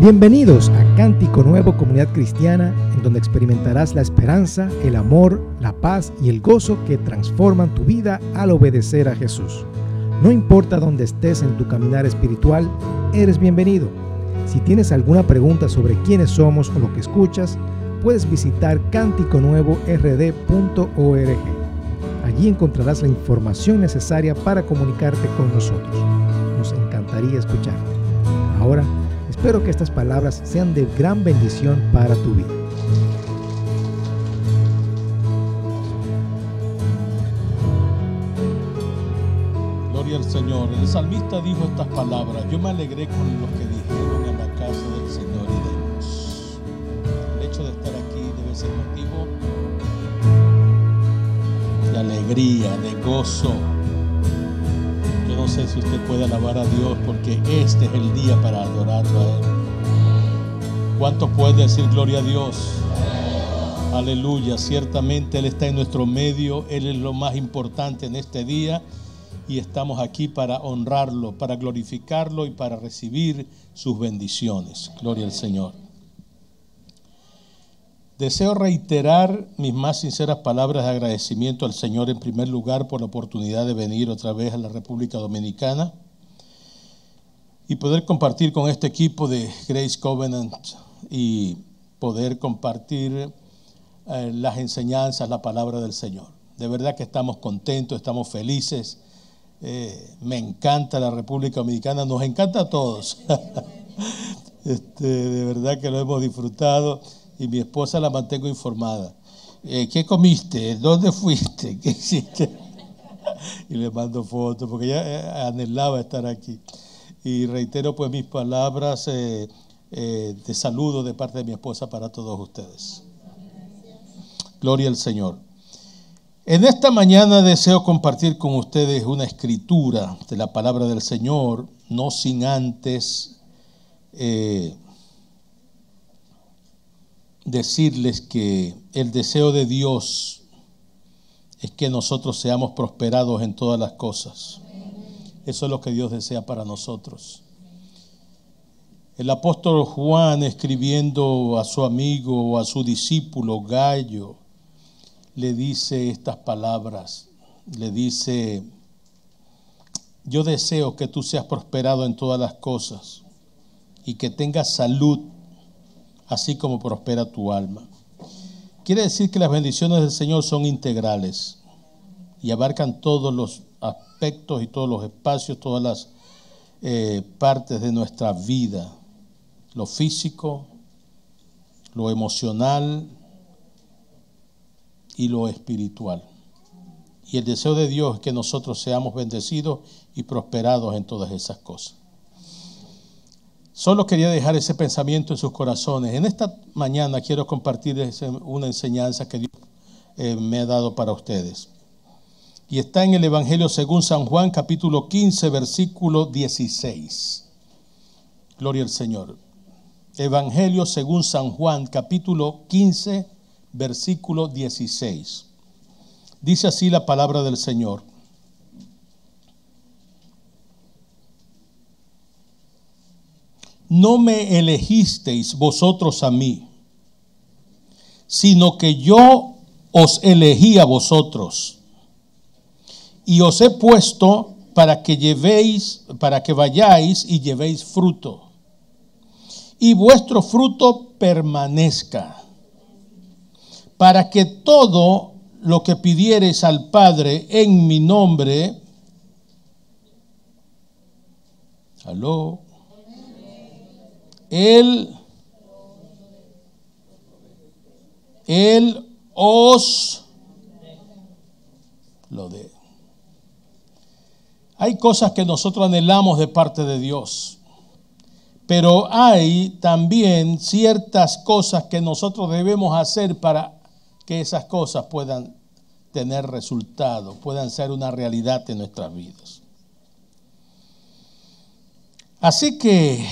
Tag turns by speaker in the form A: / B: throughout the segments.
A: Bienvenidos a Cántico Nuevo Comunidad Cristiana, en donde experimentarás la esperanza, el amor, la paz y el gozo que transforman tu vida al obedecer a Jesús. No importa dónde estés en tu caminar espiritual, eres bienvenido. Si tienes alguna pregunta sobre quiénes somos o lo que escuchas, puedes visitar cánticonuevord.org. Allí encontrarás la información necesaria para comunicarte con nosotros. Nos encantaría escucharte. Ahora, Espero que estas palabras sean de gran bendición para tu vida.
B: Gloria al Señor. El salmista dijo estas palabras. Yo me alegré con los que dijeron en la casa del Señor y Dios. El hecho de estar aquí debe ser motivo de alegría, de gozo sé si usted puede alabar a Dios porque este es el día para adorarlo a Él. ¿Cuánto puede decir gloria a Dios? Aleluya, ciertamente Él está en nuestro medio, Él es lo más importante en este día y estamos aquí para honrarlo, para glorificarlo y para recibir sus bendiciones. Gloria al Señor. Deseo reiterar mis más sinceras palabras de agradecimiento al Señor en primer lugar por la oportunidad de venir otra vez a la República Dominicana y poder compartir con este equipo de Grace Covenant y poder compartir eh, las enseñanzas, la palabra del Señor. De verdad que estamos contentos, estamos felices. Eh, me encanta la República Dominicana, nos encanta a todos. este, de verdad que lo hemos disfrutado y mi esposa la mantengo informada. Eh, ¿Qué comiste? ¿Dónde fuiste? ¿Qué hiciste? y le mando fotos porque ella eh, anhelaba estar aquí. Y reitero pues mis palabras eh, de saludo de parte de mi esposa para todos ustedes. Gloria al Señor. En esta mañana deseo compartir con ustedes una escritura de la palabra del Señor, no sin antes decirles que el deseo de Dios es que nosotros seamos prosperados en todas las cosas. Eso es lo que Dios desea para nosotros. El apóstol Juan escribiendo a su amigo o a su discípulo Gallo, le dice estas palabras. Le dice, yo deseo que tú seas prosperado en todas las cosas y que tengas salud así como prospera tu alma. Quiere decir que las bendiciones del Señor son integrales y abarcan todos los aspectos y todos los espacios, todas las eh, partes de nuestra vida, lo físico, lo emocional y lo espiritual. Y el deseo de Dios es que nosotros seamos bendecidos y prosperados en todas esas cosas. Solo quería dejar ese pensamiento en sus corazones. En esta mañana quiero compartir una enseñanza que Dios eh, me ha dado para ustedes. Y está en el Evangelio según San Juan capítulo 15 versículo 16. Gloria al Señor. Evangelio según San Juan capítulo 15 versículo 16. Dice así la palabra del Señor. No me elegisteis vosotros a mí, sino que yo os elegí a vosotros. Y os he puesto para que llevéis, para que vayáis y llevéis fruto, y vuestro fruto permanezca, para que todo lo que pidiereis al Padre en mi nombre, aló, él, Él os lo dé. Hay cosas que nosotros anhelamos de parte de Dios, pero hay también ciertas cosas que nosotros debemos hacer para que esas cosas puedan tener resultado, puedan ser una realidad en nuestras vidas. Así que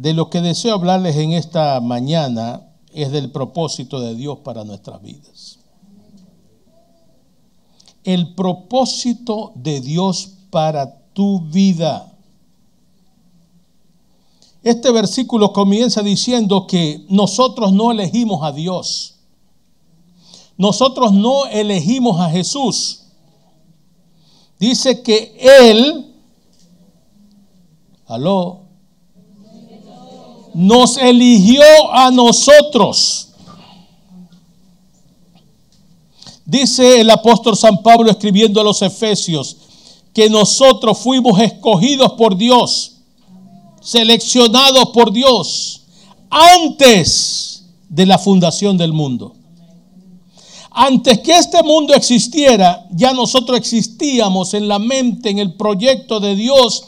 B: de lo que deseo hablarles en esta mañana es del propósito de Dios para nuestras vidas. El propósito de Dios para tu vida. Este versículo comienza diciendo que nosotros no elegimos a Dios. Nosotros no elegimos a Jesús. Dice que Él, aló, nos eligió a nosotros. Dice el apóstol San Pablo escribiendo a los Efesios que nosotros fuimos escogidos por Dios, seleccionados por Dios antes de la fundación del mundo. Antes que este mundo existiera, ya nosotros existíamos en la mente, en el proyecto de Dios,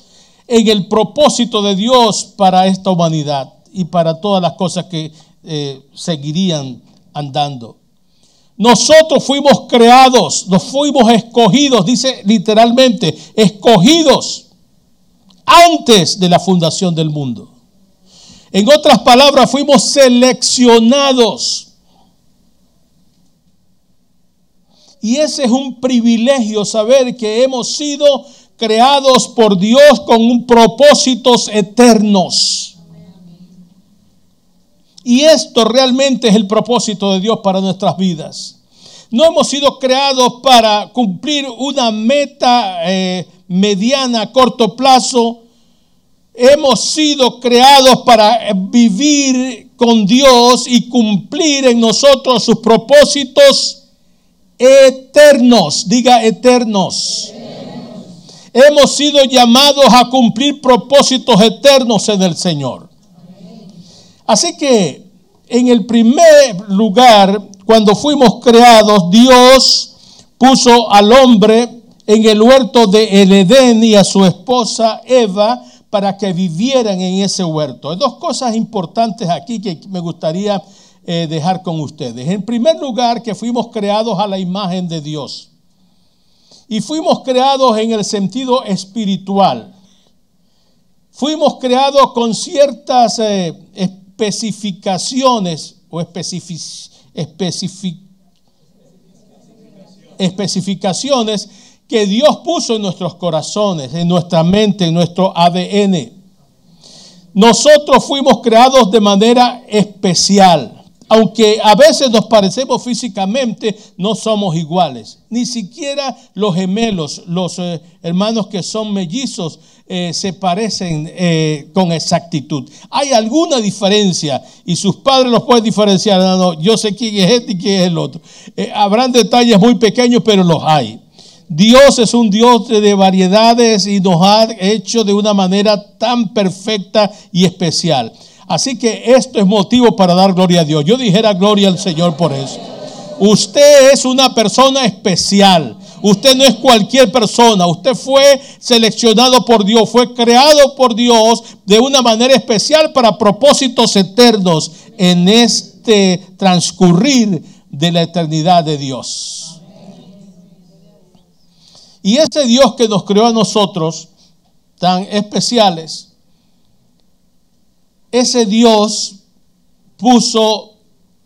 B: en el propósito de Dios para esta humanidad y para todas las cosas que eh, seguirían andando. Nosotros fuimos creados, nos fuimos escogidos, dice literalmente, escogidos antes de la fundación del mundo. En otras palabras, fuimos seleccionados. Y ese es un privilegio saber que hemos sido creados por Dios con propósitos eternos. Y esto realmente es el propósito de Dios para nuestras vidas. No hemos sido creados para cumplir una meta eh, mediana, a corto plazo. Hemos sido creados para vivir con Dios y cumplir en nosotros sus propósitos eternos. Diga eternos. Hemos sido llamados a cumplir propósitos eternos en el Señor. Así que en el primer lugar, cuando fuimos creados, Dios puso al hombre en el huerto de el Edén y a su esposa Eva para que vivieran en ese huerto. Hay dos cosas importantes aquí que me gustaría eh, dejar con ustedes. En primer lugar, que fuimos creados a la imagen de Dios. Y fuimos creados en el sentido espiritual. Fuimos creados con ciertas eh, especificaciones o especificaciones que Dios puso en nuestros corazones, en nuestra mente, en nuestro ADN. Nosotros fuimos creados de manera especial. Aunque a veces nos parecemos físicamente, no somos iguales. Ni siquiera los gemelos, los eh, hermanos que son mellizos, eh, se parecen eh, con exactitud. Hay alguna diferencia y sus padres los pueden diferenciar. No, yo sé quién es este y quién es el otro. Eh, habrán detalles muy pequeños, pero los hay. Dios es un Dios de variedades y nos ha hecho de una manera tan perfecta y especial. Así que esto es motivo para dar gloria a Dios. Yo dijera gloria al Señor por eso. Usted es una persona especial. Usted no es cualquier persona, usted fue seleccionado por Dios, fue creado por Dios de una manera especial para propósitos eternos en este transcurrir de la eternidad de Dios. Y ese Dios que nos creó a nosotros, tan especiales, ese Dios puso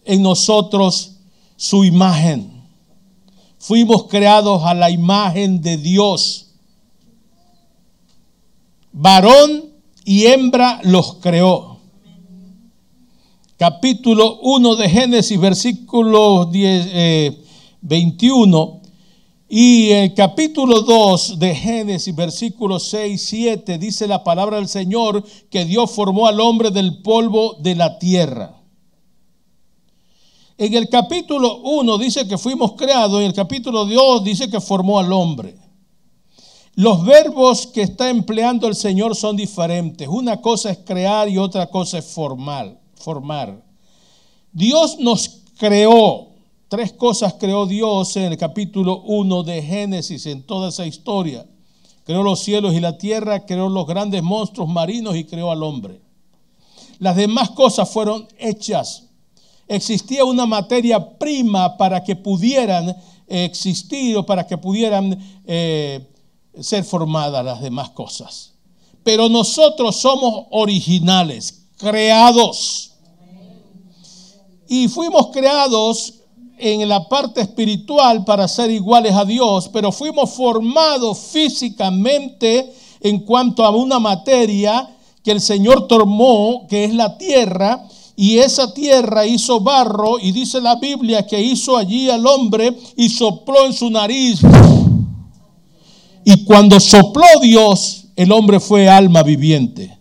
B: en nosotros su imagen. Fuimos creados a la imagen de Dios. Varón y hembra los creó. Capítulo 1 de Génesis, versículo 10, 21. Eh, y el capítulo 2 de Génesis, versículo 6, 7, dice la palabra del Señor que Dios formó al hombre del polvo de la tierra. En el capítulo 1 dice que fuimos creados, en el capítulo 2 dice que formó al hombre. Los verbos que está empleando el Señor son diferentes. Una cosa es crear y otra cosa es formar. formar. Dios nos creó. Tres cosas creó Dios en el capítulo 1 de Génesis, en toda esa historia. Creó los cielos y la tierra, creó los grandes monstruos marinos y creó al hombre. Las demás cosas fueron hechas existía una materia prima para que pudieran existir o para que pudieran eh, ser formadas las demás cosas. Pero nosotros somos originales, creados. Y fuimos creados en la parte espiritual para ser iguales a Dios, pero fuimos formados físicamente en cuanto a una materia que el Señor tomó, que es la tierra, y esa tierra hizo barro, y dice la Biblia que hizo allí al hombre y sopló en su nariz. Y cuando sopló Dios, el hombre fue alma viviente.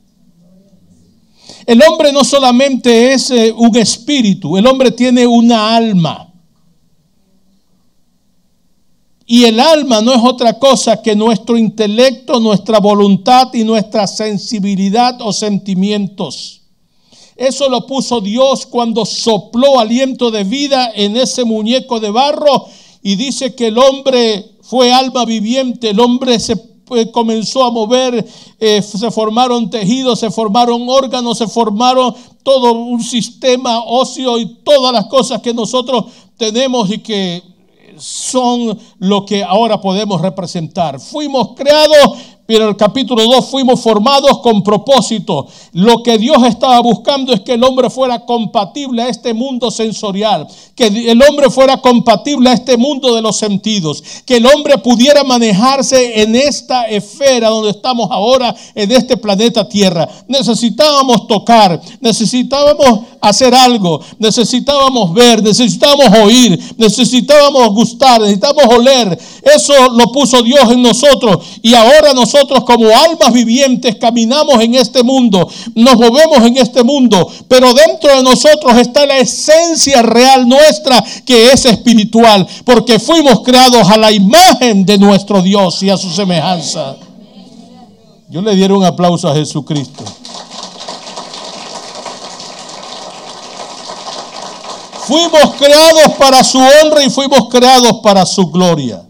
B: El hombre no solamente es eh, un espíritu, el hombre tiene una alma. Y el alma no es otra cosa que nuestro intelecto, nuestra voluntad y nuestra sensibilidad o sentimientos. Eso lo puso Dios cuando sopló aliento de vida en ese muñeco de barro y dice que el hombre fue alma viviente, el hombre se pues, comenzó a mover, eh, se formaron tejidos, se formaron órganos, se formaron todo un sistema óseo y todas las cosas que nosotros tenemos y que son lo que ahora podemos representar. Fuimos creados pero en el capítulo 2 fuimos formados con propósito. Lo que Dios estaba buscando es que el hombre fuera compatible a este mundo sensorial, que el hombre fuera compatible a este mundo de los sentidos, que el hombre pudiera manejarse en esta esfera donde estamos ahora, en este planeta Tierra. Necesitábamos tocar, necesitábamos hacer algo, necesitábamos ver, necesitábamos oír, necesitábamos gustar, necesitábamos oler. Eso lo puso Dios en nosotros y ahora nosotros nosotros como almas vivientes caminamos en este mundo, nos movemos en este mundo, pero dentro de nosotros está la esencia real nuestra que es espiritual, porque fuimos creados a la imagen de nuestro Dios y a su semejanza. Yo le diera un aplauso a Jesucristo. Fuimos creados para su honra y fuimos creados para su gloria.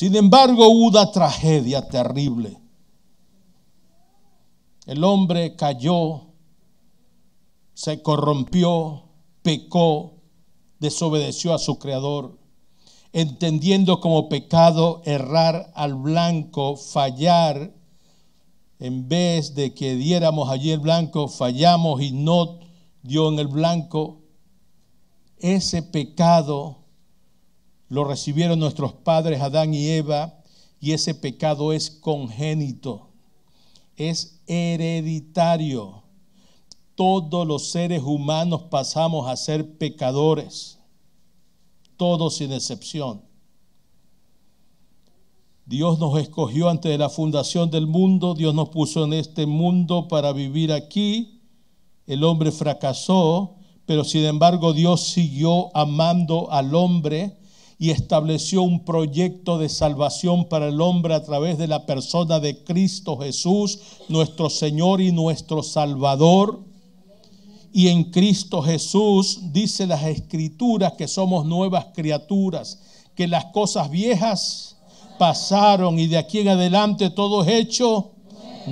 B: Sin embargo, hubo una tragedia terrible. El hombre cayó, se corrompió, pecó, desobedeció a su creador, entendiendo como pecado errar al blanco, fallar, en vez de que diéramos allí el blanco, fallamos y no dio en el blanco. Ese pecado lo recibieron nuestros padres Adán y Eva y ese pecado es congénito, es hereditario. Todos los seres humanos pasamos a ser pecadores, todos sin excepción. Dios nos escogió antes de la fundación del mundo, Dios nos puso en este mundo para vivir aquí. El hombre fracasó, pero sin embargo Dios siguió amando al hombre y estableció un proyecto de salvación para el hombre a través de la persona de Cristo Jesús, nuestro Señor y nuestro Salvador. Y en Cristo Jesús dice las escrituras que somos nuevas criaturas, que las cosas viejas pasaron y de aquí en adelante todo es hecho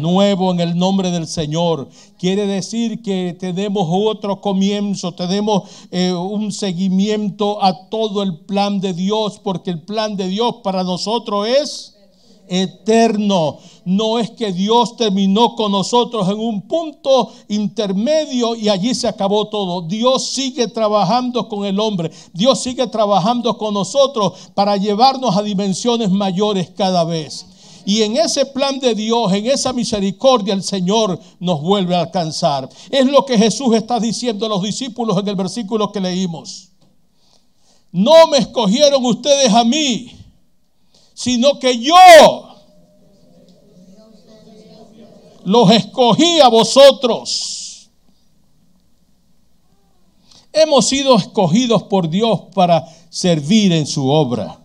B: nuevo en el nombre del Señor. Quiere decir que tenemos otro comienzo, tenemos eh, un seguimiento a todo el plan de Dios, porque el plan de Dios para nosotros es eterno. No es que Dios terminó con nosotros en un punto intermedio y allí se acabó todo. Dios sigue trabajando con el hombre. Dios sigue trabajando con nosotros para llevarnos a dimensiones mayores cada vez. Y en ese plan de Dios, en esa misericordia, el Señor nos vuelve a alcanzar. Es lo que Jesús está diciendo a los discípulos en el versículo que leímos. No me escogieron ustedes a mí, sino que yo los escogí a vosotros. Hemos sido escogidos por Dios para servir en su obra.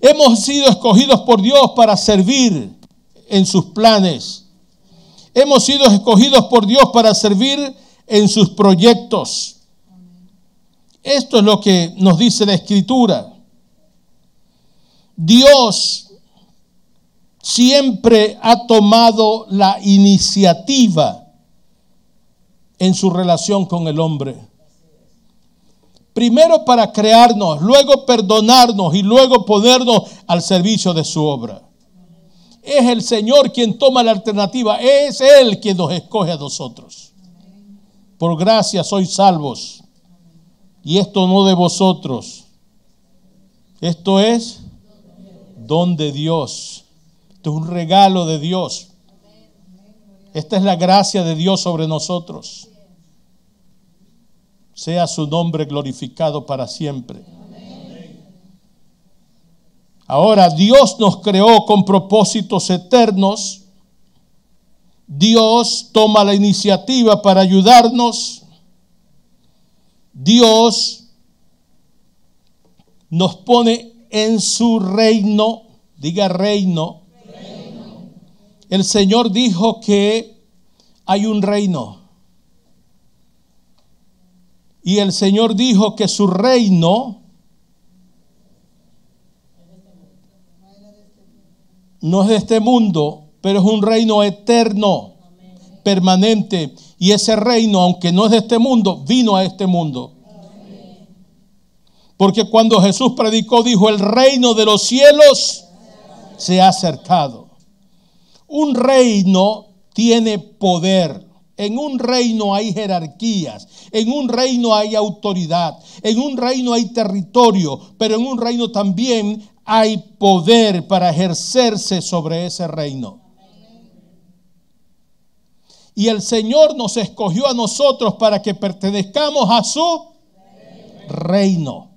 B: Hemos sido escogidos por Dios para servir en sus planes. Hemos sido escogidos por Dios para servir en sus proyectos. Esto es lo que nos dice la Escritura. Dios siempre ha tomado la iniciativa en su relación con el hombre. Primero para crearnos, luego perdonarnos y luego ponernos al servicio de su obra. Es el Señor quien toma la alternativa, es Él quien nos escoge a nosotros. Por gracia sois salvos. Y esto no de vosotros. Esto es don de Dios. Esto es un regalo de Dios. Esta es la gracia de Dios sobre nosotros. Sea su nombre glorificado para siempre. Ahora Dios nos creó con propósitos eternos. Dios toma la iniciativa para ayudarnos. Dios nos pone en su reino, diga reino. El Señor dijo que hay un reino. Y el Señor dijo que su reino no es de este mundo, pero es un reino eterno, permanente. Y ese reino, aunque no es de este mundo, vino a este mundo. Porque cuando Jesús predicó, dijo, el reino de los cielos se ha acercado. Un reino tiene poder. En un reino hay jerarquías, en un reino hay autoridad, en un reino hay territorio, pero en un reino también hay poder para ejercerse sobre ese reino. Y el Señor nos escogió a nosotros para que pertenezcamos a su reino.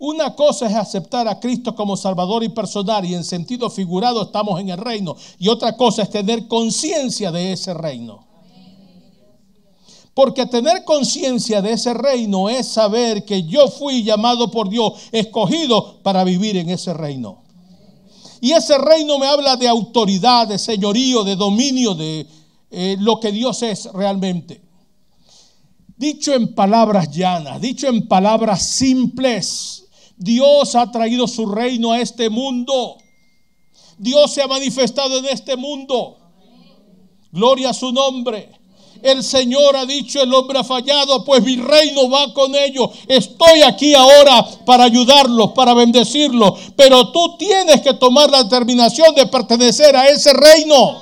B: Una cosa es aceptar a Cristo como Salvador y personal y en sentido figurado estamos en el reino. Y otra cosa es tener conciencia de ese reino. Porque tener conciencia de ese reino es saber que yo fui llamado por Dios, escogido para vivir en ese reino. Y ese reino me habla de autoridad, de señorío, de dominio, de eh, lo que Dios es realmente. Dicho en palabras llanas, dicho en palabras simples, Dios ha traído su reino a este mundo. Dios se ha manifestado en este mundo. Gloria a su nombre. El Señor ha dicho, el hombre ha fallado, pues mi reino va con ellos. Estoy aquí ahora para ayudarlos, para bendecirlos. Pero tú tienes que tomar la determinación de pertenecer a ese reino.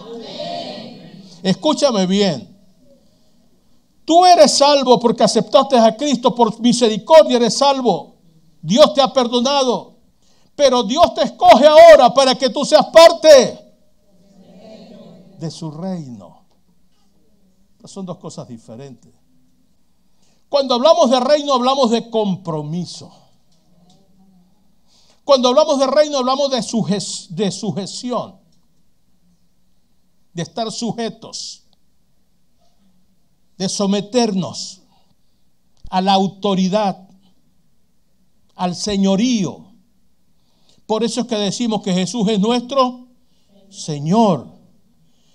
B: Escúchame bien. Tú eres salvo porque aceptaste a Cristo por misericordia, eres salvo. Dios te ha perdonado, pero Dios te escoge ahora para que tú seas parte de su reino. son dos cosas diferentes. Cuando hablamos de reino hablamos de compromiso. Cuando hablamos de reino hablamos de, de sujeción, de estar sujetos, de someternos a la autoridad al señorío. Por eso es que decimos que Jesús es nuestro Señor.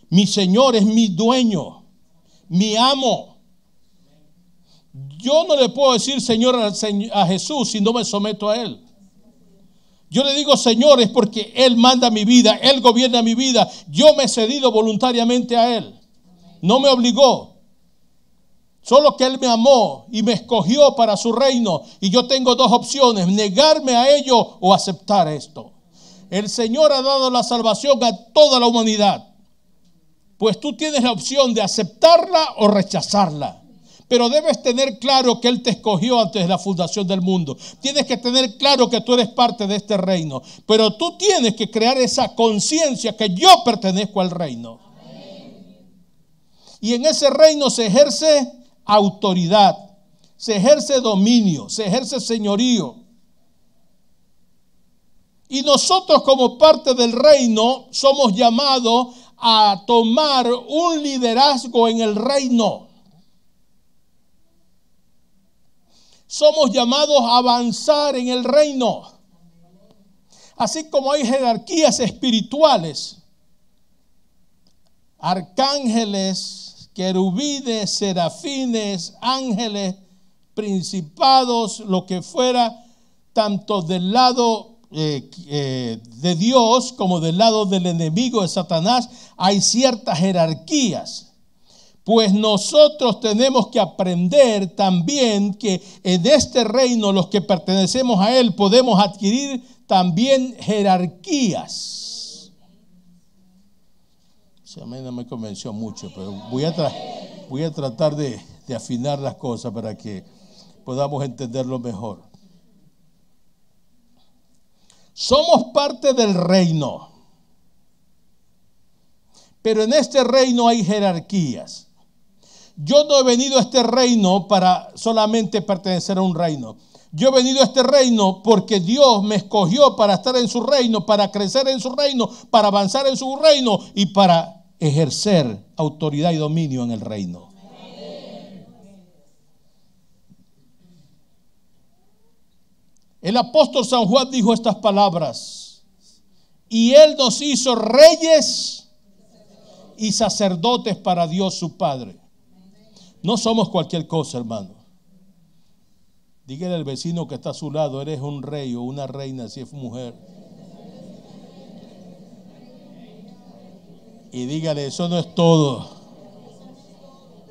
B: Mi Señor es mi dueño, mi amo. Yo no le puedo decir Señor a Jesús si no me someto a Él. Yo le digo Señor es porque Él manda mi vida, Él gobierna mi vida. Yo me he cedido voluntariamente a Él. No me obligó. Solo que Él me amó y me escogió para su reino. Y yo tengo dos opciones, negarme a ello o aceptar esto. El Señor ha dado la salvación a toda la humanidad. Pues tú tienes la opción de aceptarla o rechazarla. Pero debes tener claro que Él te escogió antes de la fundación del mundo. Tienes que tener claro que tú eres parte de este reino. Pero tú tienes que crear esa conciencia que yo pertenezco al reino. Y en ese reino se ejerce autoridad, se ejerce dominio, se ejerce señorío. Y nosotros como parte del reino somos llamados a tomar un liderazgo en el reino. Somos llamados a avanzar en el reino. Así como hay jerarquías espirituales, arcángeles, querubines, serafines, ángeles, principados, lo que fuera, tanto del lado eh, eh, de Dios como del lado del enemigo de Satanás, hay ciertas jerarquías. Pues nosotros tenemos que aprender también que en este reino, los que pertenecemos a él, podemos adquirir también jerarquías a mí no me convenció mucho, pero voy a, tratar de afinar las cosas para que podamos entenderlo mejor. Somos parte del reino. Pero en este reino hay jerarquías. Yo no he venido a este reino para solamente pertenecer a un reino. Yo he venido a este reino porque Dios me escogió para estar en su reino, para crecer en su reino, para avanzar en su reino y para ejercer autoridad y dominio en el reino. El apóstol San Juan dijo estas palabras, y él nos hizo reyes y sacerdotes para Dios su Padre. No somos cualquier cosa, hermano. Dígale al vecino que está a su lado, eres un rey o una reina si es mujer. Y dígale, eso no es todo.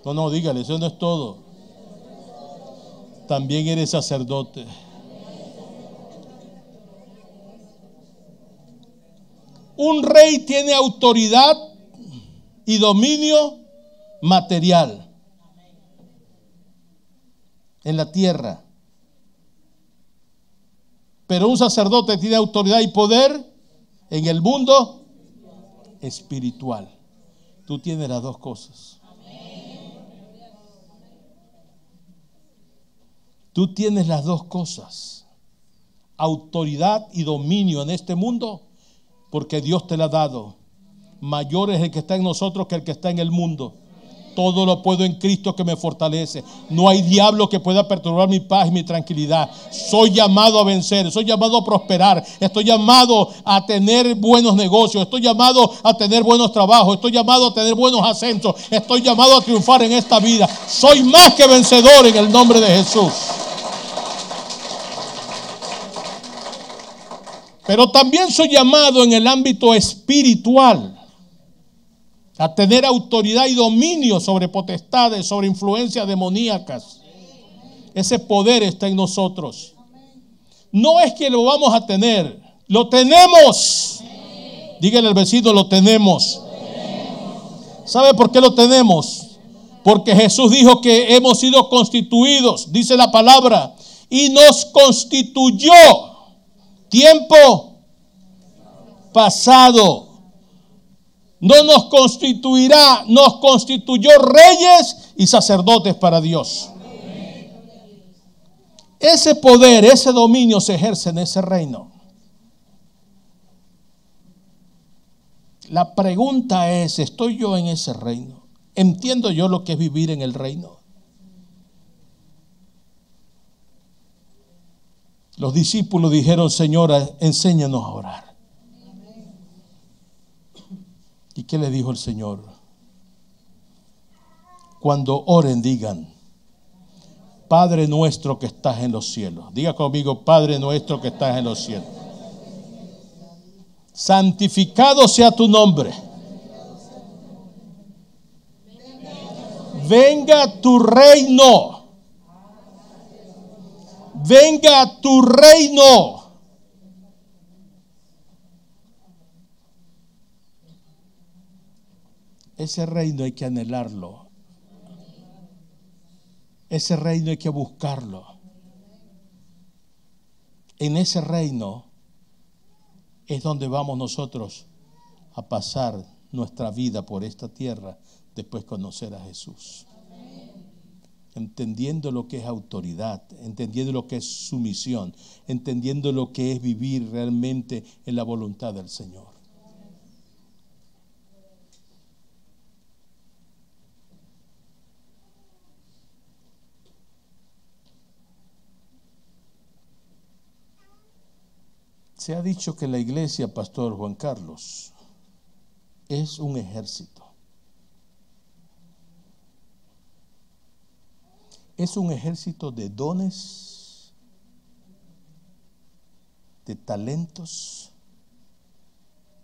B: No, no, dígale, eso no es todo. También eres sacerdote. Un rey tiene autoridad y dominio material en la tierra. Pero un sacerdote tiene autoridad y poder en el mundo espiritual. Tú tienes las dos cosas. Tú tienes las dos cosas. Autoridad y dominio en este mundo porque Dios te la ha dado. Mayor es el que está en nosotros que el que está en el mundo. Todo lo puedo en Cristo que me fortalece. No hay diablo que pueda perturbar mi paz y mi tranquilidad. Soy llamado a vencer, soy llamado a prosperar, estoy llamado a tener buenos negocios, estoy llamado a tener buenos trabajos, estoy llamado a tener buenos ascensos, estoy llamado a triunfar en esta vida. Soy más que vencedor en el nombre de Jesús. Pero también soy llamado en el ámbito espiritual a tener autoridad y dominio sobre potestades, sobre influencias demoníacas. Ese poder está en nosotros. No es que lo vamos a tener, lo tenemos. Dígale al vecino, lo tenemos. ¿Sabe por qué lo tenemos? Porque Jesús dijo que hemos sido constituidos, dice la palabra, y nos constituyó tiempo pasado. No nos constituirá, nos constituyó reyes y sacerdotes para Dios. Ese poder, ese dominio se ejerce en ese reino. La pregunta es, ¿estoy yo en ese reino? ¿Entiendo yo lo que es vivir en el reino? Los discípulos dijeron, Señora, enséñanos a orar. ¿Y qué le dijo el Señor? Cuando oren, digan, Padre nuestro que estás en los cielos. Diga conmigo, Padre nuestro que estás en los cielos. Santificado sea tu nombre. Venga tu reino venga tu reino. Ese reino hay que anhelarlo. Ese reino hay que buscarlo. En ese reino es donde vamos nosotros a pasar nuestra vida por esta tierra después de conocer a Jesús entendiendo lo que es autoridad, entendiendo lo que es sumisión, entendiendo lo que es vivir realmente en la voluntad del Señor. Se ha dicho que la iglesia, Pastor Juan Carlos, es un ejército. es un ejército de dones, de talentos,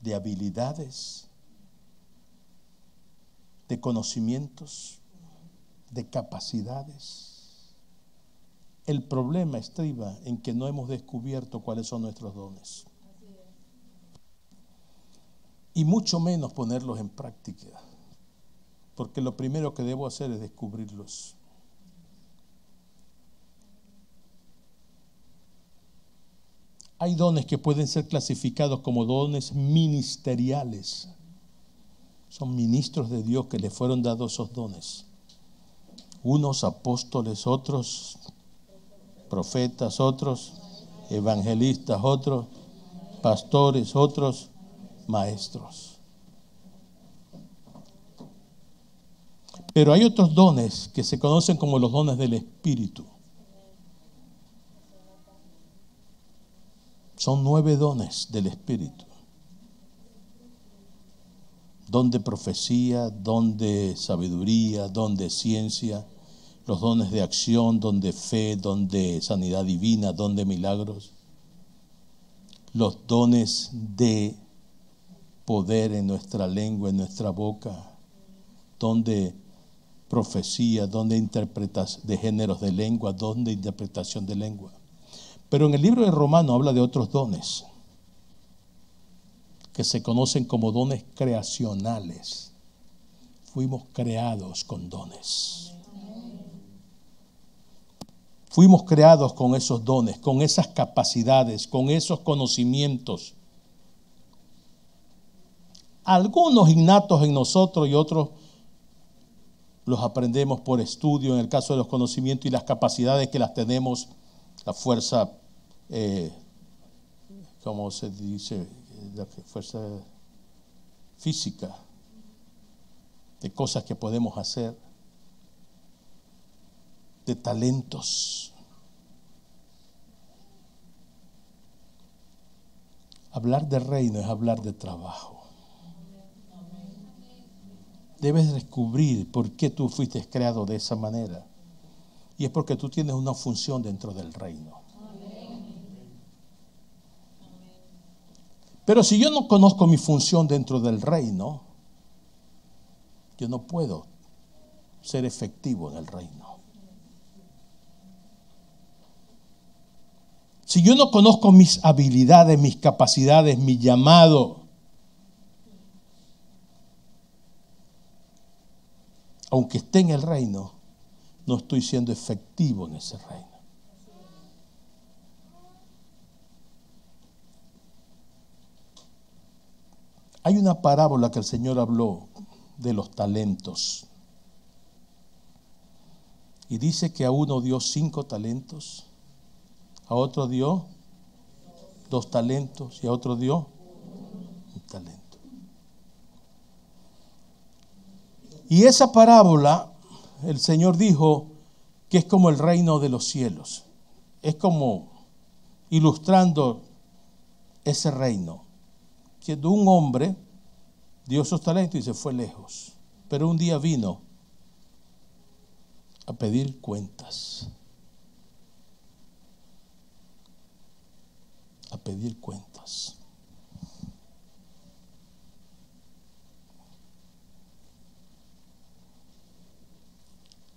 B: de habilidades, de conocimientos, de capacidades. El problema estriba en que no hemos descubierto cuáles son nuestros dones. Y mucho menos ponerlos en práctica. Porque lo primero que debo hacer es descubrirlos. Hay dones que pueden ser clasificados como dones ministeriales. Son ministros de Dios que le fueron dados esos dones. Unos apóstoles, otros profetas, otros evangelistas, otros pastores, otros maestros. Pero hay otros dones que se conocen como los dones del Espíritu. Son nueve dones del Espíritu. Don de profecía, don de sabiduría, don de ciencia, los dones de acción, don de fe, don de sanidad divina, don de milagros, los dones de poder en nuestra lengua, en nuestra boca, don de profecía, don de interpretación de géneros de lengua, don de interpretación de lengua. Pero en el libro de Romano habla de otros dones que se conocen como dones creacionales. Fuimos creados con dones. Fuimos creados con esos dones, con esas capacidades, con esos conocimientos. Algunos innatos en nosotros y otros los aprendemos por estudio, en el caso de los conocimientos y las capacidades que las tenemos, la fuerza, eh, ¿cómo se dice? La fuerza física, de cosas que podemos hacer de talentos. Hablar de reino es hablar de trabajo. Debes descubrir por qué tú fuiste creado de esa manera. Y es porque tú tienes una función dentro del reino. Pero si yo no conozco mi función dentro del reino, yo no puedo ser efectivo en el reino. Si yo no conozco mis habilidades, mis capacidades, mi llamado, aunque esté en el reino, no estoy siendo efectivo en ese reino. Hay una parábola que el Señor habló de los talentos. Y dice que a uno dio cinco talentos a otro dio dos talentos y a otro dio un talento. Y esa parábola, el Señor dijo que es como el reino de los cielos. Es como ilustrando ese reino. Que un hombre dio sus talentos y se fue lejos. Pero un día vino a pedir cuentas. Pedir cuentas.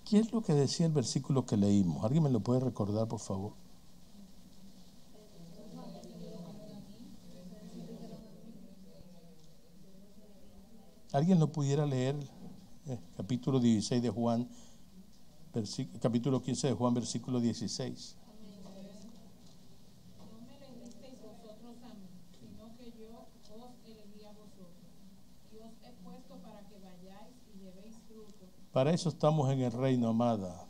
B: ¿Qué es lo que decía el versículo que leímos? ¿Alguien me lo puede recordar, por favor? ¿Alguien lo pudiera leer? Eh, capítulo 16 de Juan, capítulo 15 de Juan, versículo 16. Para eso estamos en el reino, amada.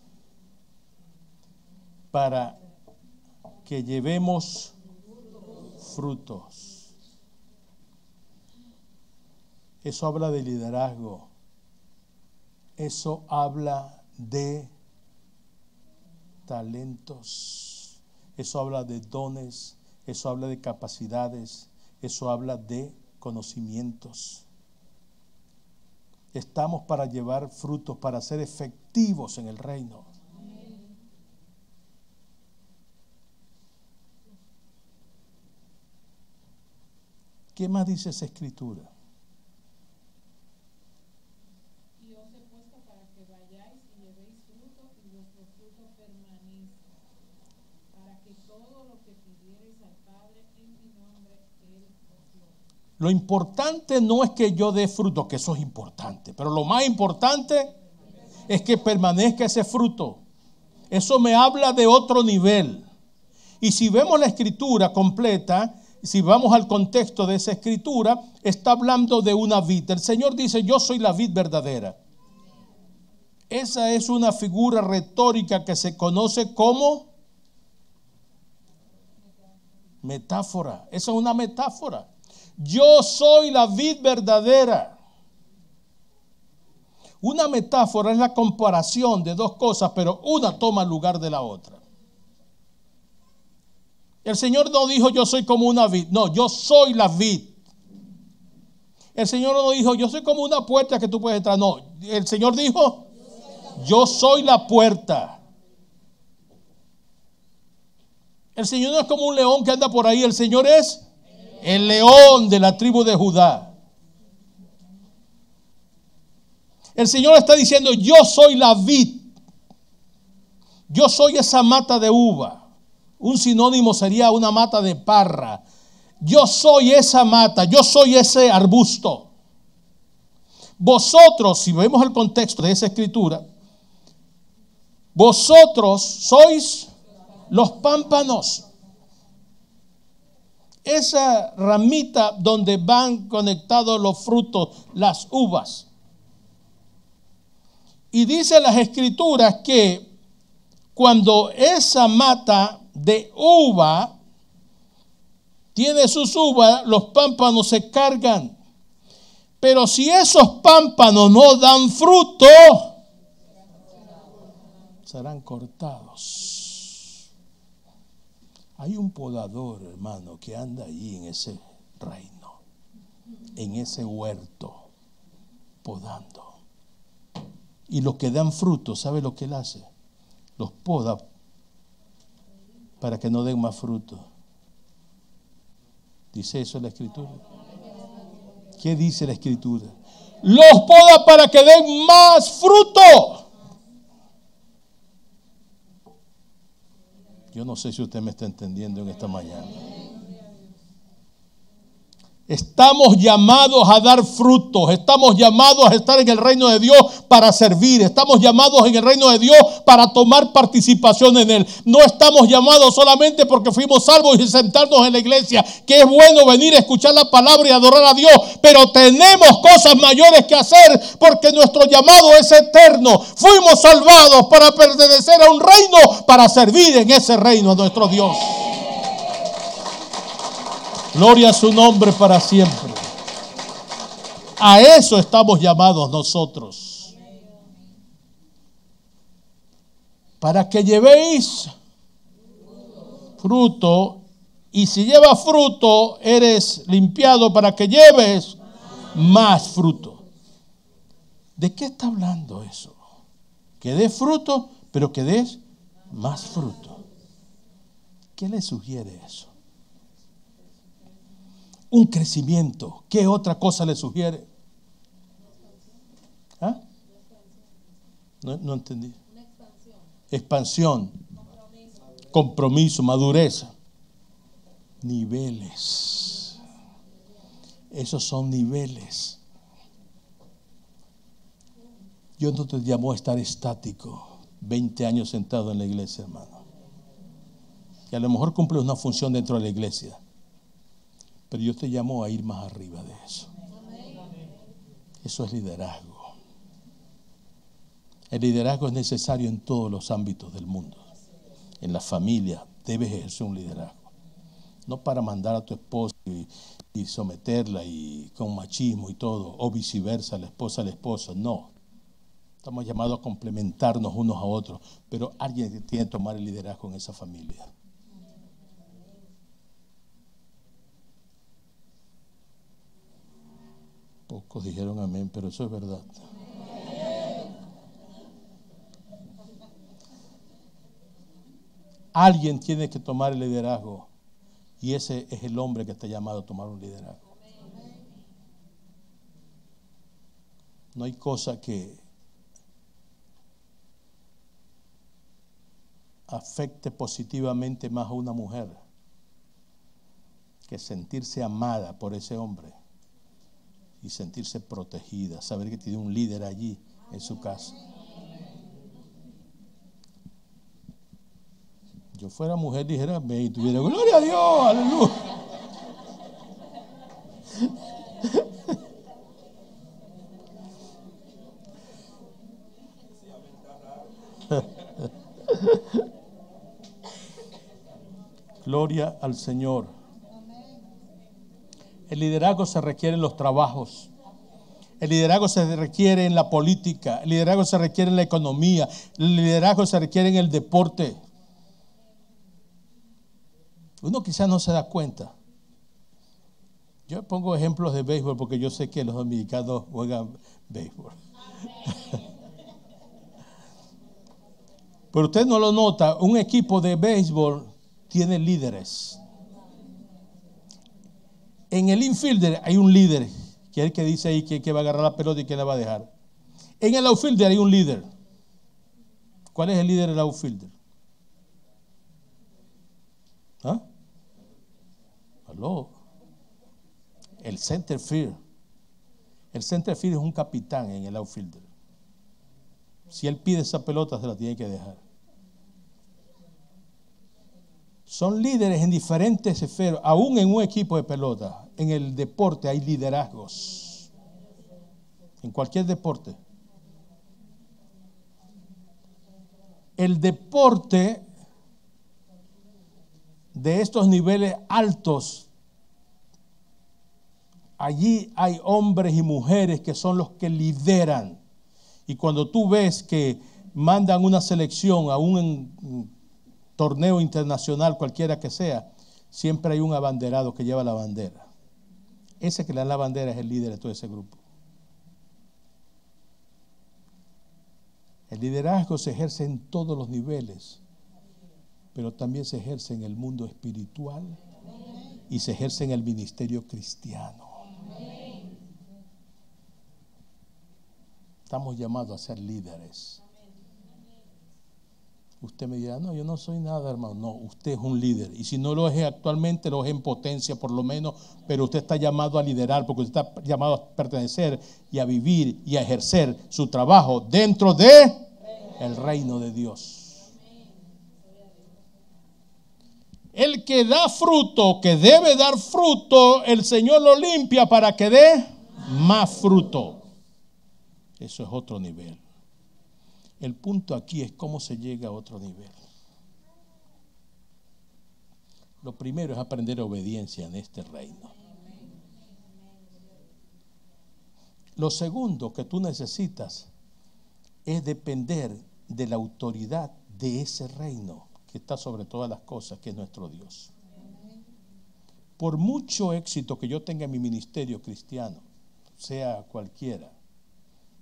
B: Para que llevemos frutos. Eso habla de liderazgo. Eso habla de talentos. Eso habla de dones. Eso habla de capacidades. Eso habla de conocimientos. Estamos para llevar frutos, para ser efectivos en el reino. ¿Qué más dice esa escritura? Lo importante no es que yo dé fruto, que eso es importante, pero lo más importante es que permanezca ese fruto. Eso me habla de otro nivel. Y si vemos la escritura completa, si vamos al contexto de esa escritura, está hablando de una vid. El Señor dice, yo soy la vid verdadera. Esa es una figura retórica que se conoce como metáfora. Esa es una metáfora. Yo soy la vid verdadera. Una metáfora es la comparación de dos cosas, pero una toma lugar de la otra. El Señor no dijo yo soy como una vid, no, yo soy la vid. El Señor no dijo yo soy como una puerta que tú puedes entrar, no. El Señor dijo yo soy la puerta. El Señor no es como un león que anda por ahí, el Señor es el león de la tribu de Judá. El Señor está diciendo, yo soy la vid. Yo soy esa mata de uva. Un sinónimo sería una mata de parra. Yo soy esa mata, yo soy ese arbusto. Vosotros, si vemos el contexto de esa escritura, vosotros sois los pámpanos. Esa ramita donde van conectados los frutos, las uvas. Y dice las escrituras que cuando esa mata de uva tiene sus uvas, los pámpanos se cargan. Pero si esos pámpanos no dan fruto, serán cortados. Hay un podador, hermano, que anda allí en ese reino, en ese huerto, podando. Y los que dan fruto, ¿sabe lo que él hace? Los poda para que no den más fruto. ¿Dice eso la escritura? ¿Qué dice la escritura? Los poda para que den más fruto. Yo no sé si usted me está entendiendo en esta mañana. Estamos llamados a dar frutos, estamos llamados a estar en el reino de Dios para servir, estamos llamados en el reino de Dios para tomar participación en él. No estamos llamados solamente porque fuimos salvos y sentarnos en la iglesia, que es bueno venir a escuchar la palabra y adorar a Dios, pero tenemos cosas mayores que hacer porque nuestro llamado es eterno. Fuimos salvados para pertenecer a un reino, para servir en ese reino a nuestro Dios. Gloria a su nombre para siempre. A eso estamos llamados nosotros. Para que llevéis fruto y si llevas fruto, eres limpiado para que lleves más fruto. ¿De qué está hablando eso? Que des fruto, pero que des más fruto. ¿Qué le sugiere eso? Un crecimiento. ¿Qué otra cosa le sugiere? ¿Ah? No, entendí. Expansión. Compromiso, madurez. Niveles. Esos son niveles. Dios no te llamó a estar estático. 20 años sentado en la iglesia, hermano. Y a lo mejor cumple una función dentro de la iglesia. Pero Dios te llamó a ir más arriba de eso. Eso es liderazgo. El liderazgo es necesario en todos los ámbitos del mundo. En la familia debes ejercer un liderazgo. No para mandar a tu esposa y, someterla y con machismo y todo, o viceversa, la esposa a la esposa. No. Estamos llamados a complementarnos unos a otros, pero alguien tiene que tomar el liderazgo en esa familia. Dijeron amén, pero eso es verdad. Alguien tiene que tomar el liderazgo y ese es el hombre que está llamado a tomar un liderazgo. No hay cosa que afecte positivamente más a una mujer que sentirse amada por ese hombre y sentirse protegida, saber que tiene un líder allí en su casa. yo fuera mujer, dijera, ve y tuviera, gloria a Dios, aleluya. Gloria al Señor. El liderazgo se requiere en los trabajos. El liderazgo se requiere en la política. El liderazgo se requiere en la economía. El liderazgo se requiere en el deporte. Uno quizás no se da cuenta. Yo pongo ejemplos de béisbol porque yo sé que los dominicanos juegan béisbol. Pero usted no lo nota, un equipo de béisbol tiene líderes. En el infielder hay un líder, que es el que dice ahí que, va a agarrar la pelota y que la va a dejar. En el outfielder hay un líder. ¿Cuál es el líder del outfielder? ¿Ah? ¿Aló? El center field. El center field es un capitán en el outfielder. Si él pide esa pelota, se la tiene que dejar. Son líderes en diferentes esferas, aún en un equipo de pelota. En el deporte hay liderazgos. En cualquier deporte. El deporte de estos niveles altos, allí hay hombres y mujeres que son los que lideran. Y cuando tú ves que mandan una selección, aún en torneo internacional, cualquiera que sea, siempre hay un abanderado que lleva la bandera. Ese que le da la bandera es el líder de todo ese grupo. El liderazgo se ejerce en todos los niveles, pero también se ejerce en el mundo espiritual y se ejerce en el ministerio cristiano. Estamos llamados a ser líderes. Usted me dirá, no, yo no soy nada, hermano. No, usted es un líder. Y si no lo es actualmente, lo es en potencia por lo menos, pero usted está llamado a liderar, porque usted está llamado a pertenecer y a vivir y a ejercer su trabajo dentro de el reino de Dios. El que da fruto, que debe dar fruto, el Señor lo limpia para que dé más fruto. Eso es otro nivel. El punto aquí es cómo se llega a otro nivel. Lo primero es aprender obediencia en este reino. Lo segundo que tú necesitas es depender de la autoridad de ese reino que está sobre todas las cosas, que es nuestro Dios. Por mucho éxito que yo tenga en mi ministerio cristiano, sea cualquiera,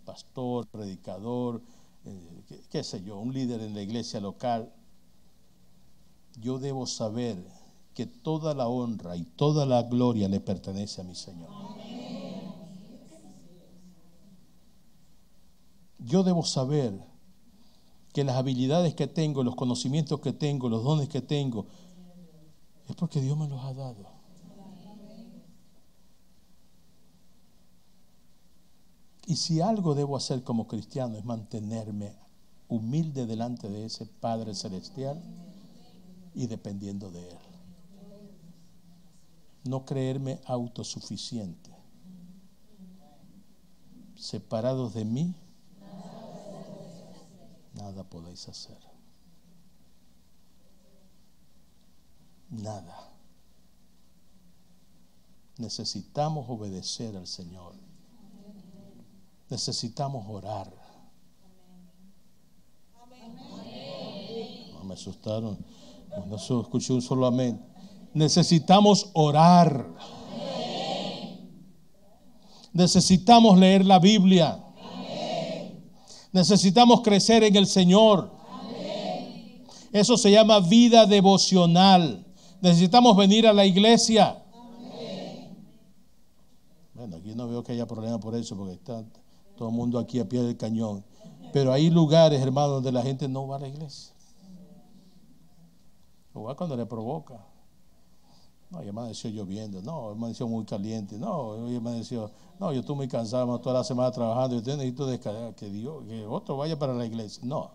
B: pastor, predicador, eh, qué, sé yo, un líder en la iglesia local, yo debo saber que toda la honra y toda la gloria le pertenece a mi Señor. Yo debo saber que las habilidades que tengo, los conocimientos que tengo, los dones que tengo, es porque Dios me los ha dado. Y si algo debo hacer como cristiano es mantenerme humilde delante de ese Padre Celestial y dependiendo de Él. No creerme autosuficiente. Separados de mí, nada podéis hacer. Nada. Necesitamos obedecer al Señor necesitamos orar. No me asustaron. No escuché un solo amén. Necesitamos orar. Necesitamos leer la Biblia. Necesitamos crecer en el Señor. Eso se llama vida devocional. Necesitamos venir a la iglesia. Bueno, aquí no veo que haya problema por eso, porque está, todo el mundo aquí a pie del cañón. Pero hay lugares, hermanos, donde la gente no va a la iglesia. O va cuando le provoca. No, ya amaneció lloviendo. No, amaneció muy caliente. No, hoy amaneció. No, yo estoy muy cansado, toda la semana trabajando. Yo necesito descargar. Que Dios, que otro vaya para la iglesia. No.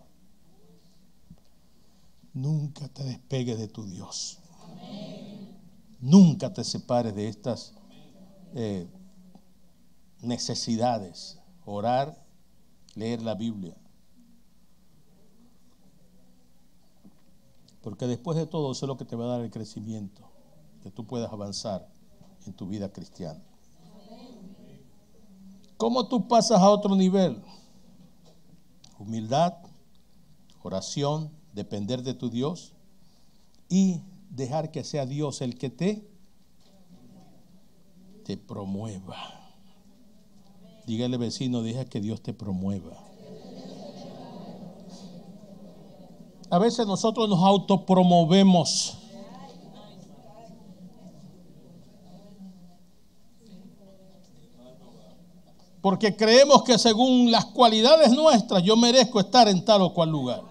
B: nunca te despegues de tu Dios. Nunca te separes de estas eh, necesidades. Orar, leer la Biblia. Porque después de todo eso es lo que te va a dar el crecimiento, que tú puedas avanzar en tu vida cristiana. ¿Cómo tú pasas a otro nivel? Humildad, oración, depender de tu Dios y dejar que sea Dios el que te te promueva. Dígale vecino, deja que Dios te promueva. A veces nosotros nos autopromovemos. Porque creemos que según las cualidades nuestras yo merezco estar en tal o cual lugar.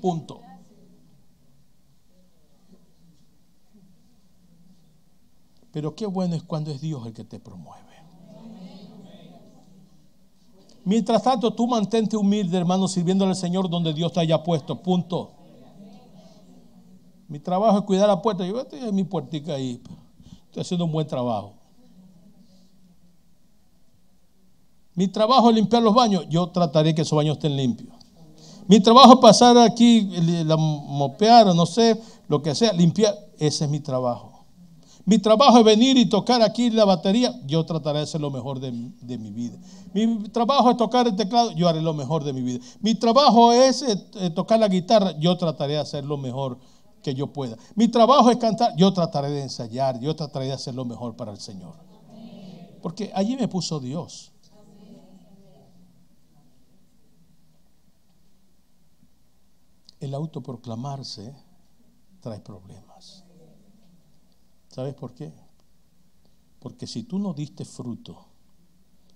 B: Punto. Pero qué bueno es cuando es Dios el que te promueve. Mientras tanto, tú mantente humilde, hermano, sirviéndole al Señor donde Dios te haya puesto. Punto. Mi trabajo es cuidar la puerta. Yo estoy en mi puertica ahí. Estoy haciendo un buen trabajo. Mi trabajo es limpiar los baños. Yo trataré que esos baños estén limpios. Mi trabajo es pasar aquí, la mopear o no sé, lo que sea, limpiar. Ese es mi trabajo. Mi trabajo es venir y tocar aquí la batería. Yo trataré de hacer lo mejor de, mi vida. Mi trabajo es tocar el teclado. Yo haré lo mejor de mi vida. Mi trabajo es eh, eh, tocar la guitarra. Yo trataré de hacer lo mejor que yo pueda. Mi trabajo es cantar. Yo trataré de ensayar. Yo trataré de hacer lo mejor para el Señor. Porque allí me puso Dios. El autoproclamarse trae problemas. ¿Sabes por qué? Porque si tú no diste fruto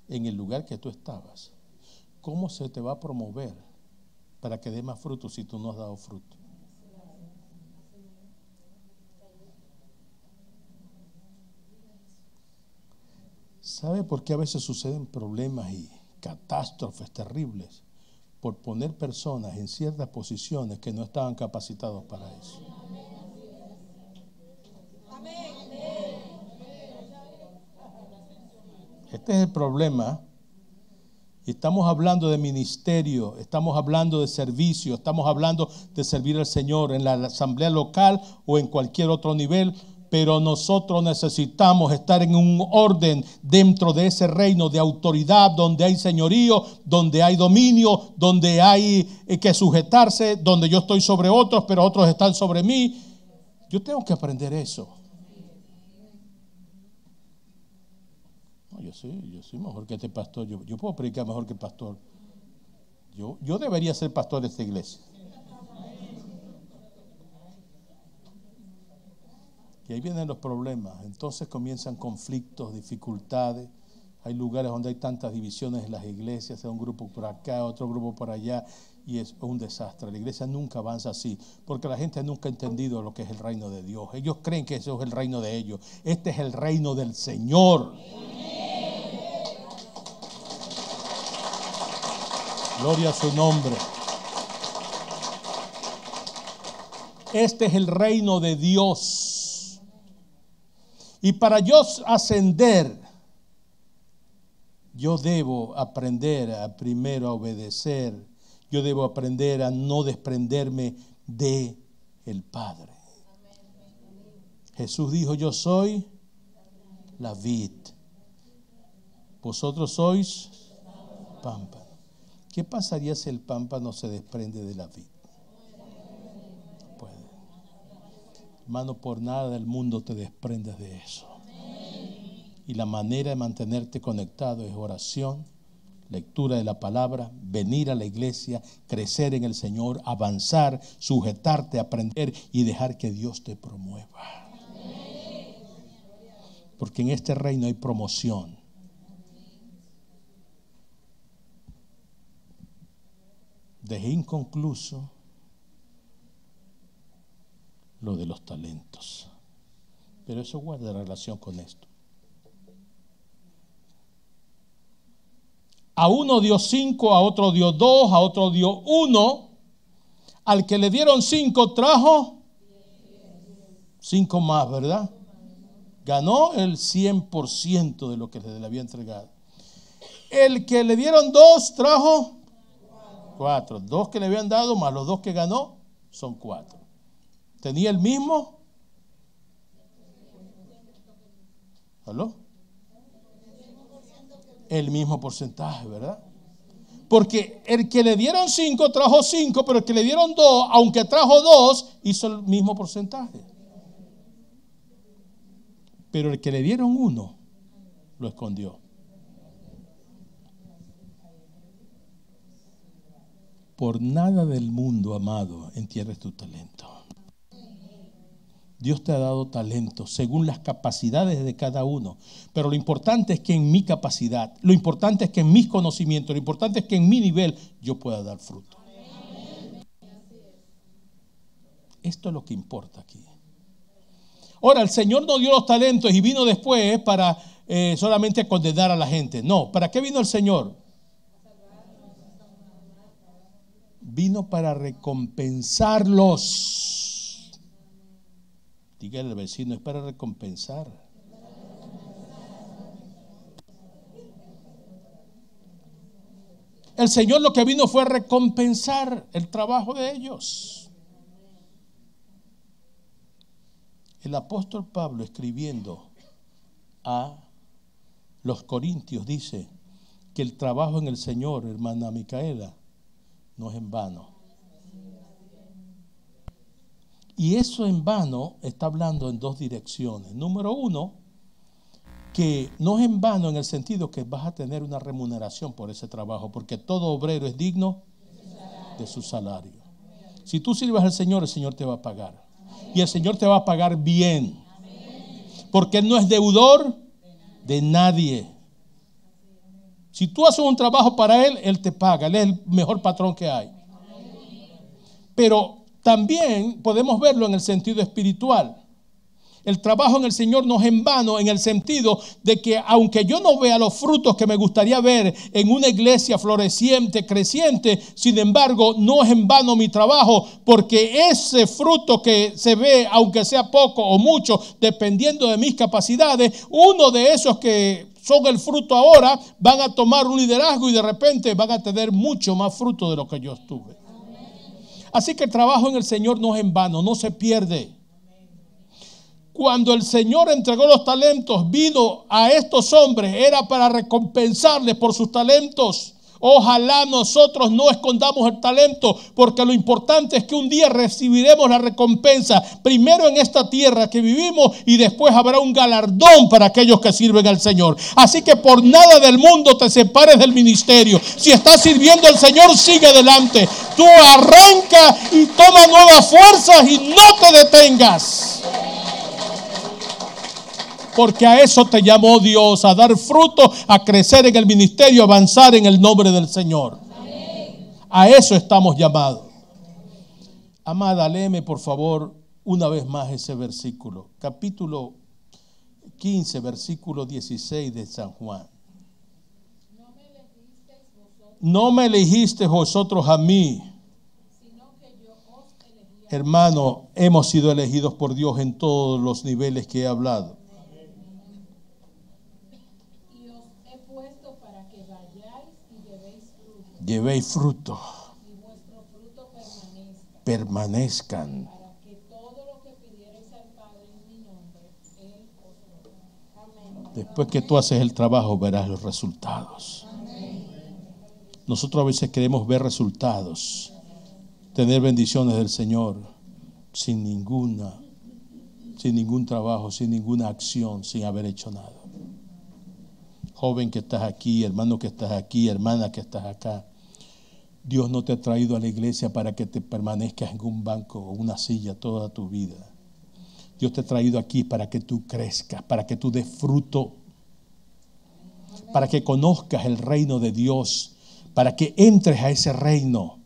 B: en el lugar que tú estabas, ¿cómo se te va a promover para que dé más fruto si tú no has dado fruto? ¿Sabe por qué a veces suceden problemas y catástrofes terribles? Por poner personas en ciertas posiciones que no estaban capacitados para eso. Este es el problema. Estamos hablando de ministerio, estamos hablando de servicio, estamos hablando de servir al Señor en la asamblea local o en cualquier otro nivel, pero nosotros necesitamos estar en un orden dentro de ese reino de autoridad donde hay señorío, donde hay dominio, donde hay eh, que sujetarse, donde yo estoy sobre otros, pero otros están sobre mí. Yo tengo que aprender eso. yo sí, yo soy mejor que este pastor. Yo, puedo predicar mejor que el pastor. Yo, yo debería ser pastor de esta iglesia. Y ahí vienen los problemas. Entonces comienzan conflictos, dificultades. Hay lugares donde hay tantas divisiones en las iglesias, hay un grupo por acá, otro grupo por allá, y es un desastre. La iglesia nunca avanza así, porque la gente nunca ha entendido lo que es el reino de Dios. Ellos creen que eso es el reino de ellos. Este es el reino del Señor. Gloria a su nombre. Este es el reino de Dios. Y para yo ascender, yo debo aprender a primero a obedecer. Yo debo aprender a no desprenderme de el Padre. Jesús dijo, yo soy la vid. Vosotros sois pampa. ¿Qué pasaría si el pámpano se desprende de la vid? Puede. Hermano, por nada del mundo te desprendes de eso. Y la manera de mantenerte conectado es oración, lectura de la palabra, venir a la iglesia, crecer en el Señor, avanzar, sujetarte, aprender y dejar que Dios te promueva. Porque en este reino hay promoción dejé inconcluso lo de los talentos. Pero eso guarda relación con esto. A uno dio cinco, a otro dio dos, a otro dio uno, Al que le dieron cinco trajo cinco más, ¿verdad? Ganó el 100% de lo que le había entregado. El que le dieron dos trajo cuatro. Dos que le habían dado más los dos que ganó son cuatro. ¿Tenía el mismo? ¿Aló? El mismo porcentaje, ¿verdad? Porque el que le dieron cinco trajo cinco, pero el que le dieron dos, aunque trajo dos, hizo el mismo porcentaje. Pero el que le dieron uno, lo escondió. Por nada del mundo, amado, entierres tu talento. Dios te ha dado talento según las capacidades de cada uno. Pero lo importante es que en mi capacidad, lo importante es que en mis conocimientos, lo importante es que en mi nivel yo pueda dar fruto. Esto es lo que importa aquí. Ahora, el Señor no dio los talentos y vino después para eh, solamente condenar a la gente. No, ¿para qué vino el Señor? Vino para recompensarlos. Dígale al vecino, es para recompensar. El Señor lo que vino fue a recompensar el trabajo de ellos. El apóstol Pablo escribiendo a los corintios dice que el trabajo en el Señor, hermana Micaela, no es en vano. Y eso en vano está hablando en dos direcciones. Número uno, que no es en vano en el sentido que vas a tener una remuneración por ese trabajo, porque todo obrero es digno de su salario. Si tú sirves al Señor, el Señor te va a pagar. Y el Señor te va a pagar bien. Porque Él no es deudor de nadie. Si tú haces un trabajo para Él, Él te paga. Él es el mejor patrón que hay. Pero también podemos verlo en el sentido espiritual. El trabajo en el Señor no es en vano en el sentido de que aunque yo no vea los frutos que me gustaría ver en una iglesia floreciente, creciente, sin embargo no es en vano mi trabajo porque ese fruto que se ve, aunque sea poco o mucho, dependiendo de mis capacidades, uno de esos que son el fruto ahora van a tomar un liderazgo y de repente van a tener mucho más fruto de lo que yo estuve. Así que el trabajo en el Señor no es en vano, no se pierde. Cuando el Señor entregó los talentos, vino a estos hombres, era para recompensarles por sus talentos. Ojalá nosotros no escondamos el talento, porque lo importante es que un día recibiremos la recompensa, primero en esta tierra que vivimos y después habrá un galardón para aquellos que sirven al Señor. Así que por nada del mundo te separes del ministerio. Si estás sirviendo al Señor, sigue adelante. Tú arranca y toma nuevas fuerzas y no te detengas. Porque a eso te llamó Dios, a dar fruto, a crecer en el ministerio, a avanzar en el nombre del Señor. A eso estamos llamados. Amada, léeme por favor una vez más ese versículo. Capítulo 15, versículo 16 de San Juan. No me elegisteis vosotros a mí. Hermano, hemos sido elegidos por Dios en todos los niveles que he hablado. Llevéis fruto. Permanezcan. Después que tú haces el trabajo, verás los resultados. Nosotros a veces queremos ver resultados, tener bendiciones del Señor sin ninguna, sin ningún trabajo, sin ninguna acción, sin haber hecho nada. Joven que estás aquí, hermano que estás aquí, hermana que estás acá. Dios no te ha traído a la iglesia para que te permanezcas en un banco o una silla toda tu vida. Dios te ha traído aquí para que tú crezcas, para que tú des fruto, para que conozcas el reino de Dios, para que entres a ese reino,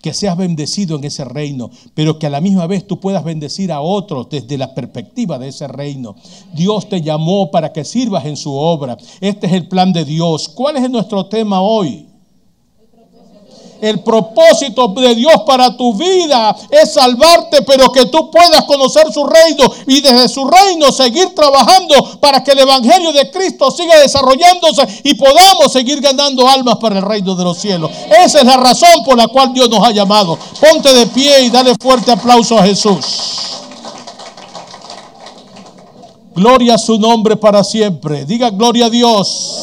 B: que seas bendecido en ese reino, pero que a la misma vez tú puedas bendecir a otros desde la perspectiva de ese reino. Dios te llamó para que sirvas en su obra. Este es el plan de Dios. ¿Cuál es nuestro tema hoy? El propósito de Dios para tu vida es salvarte, pero que tú puedas conocer su reino y desde su reino seguir trabajando para que el Evangelio de Cristo siga desarrollándose y podamos seguir ganando almas para el reino de los cielos. Esa es la razón por la cual Dios nos ha llamado. Ponte de pie y dale fuerte aplauso a Jesús. Gloria a su nombre para siempre. Diga gloria a Dios.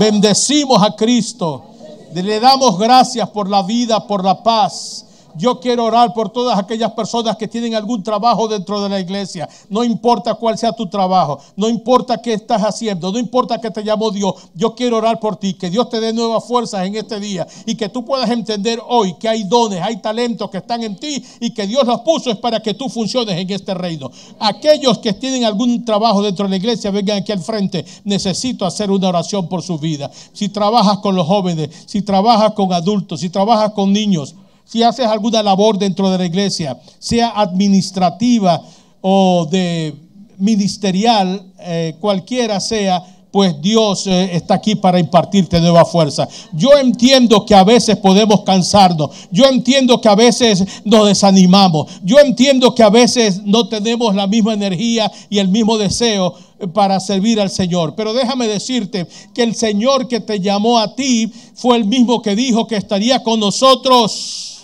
B: Bendecimos a Cristo. Le damos gracias por la vida, por la paz. Yo quiero orar por todas aquellas personas que tienen algún trabajo dentro de la iglesia. No importa cuál sea tu trabajo, no importa qué estás haciendo, no importa que te llamó Dios. Yo quiero orar por ti, que Dios te dé nuevas fuerzas en este día y que tú puedas entender hoy que hay dones, hay talentos que están en ti y que Dios los puso es para que tú funciones en este reino. Aquellos que tienen algún trabajo dentro de la iglesia, vengan aquí al frente. Necesito hacer una oración por su vida. Si trabajas con los jóvenes, si trabajas con adultos, si trabajas con niños, si haces alguna labor dentro de la iglesia, sea administrativa o de ministerial, eh, cualquiera sea, pues Dios eh, está aquí para impartirte nueva fuerza. Yo entiendo que a veces podemos cansarnos. Yo entiendo que a veces nos desanimamos. Yo entiendo que a veces no tenemos la misma energía y el mismo deseo eh, para servir al Señor. Pero déjame decirte que el Señor que te llamó a ti fue el mismo que dijo que estaría con nosotros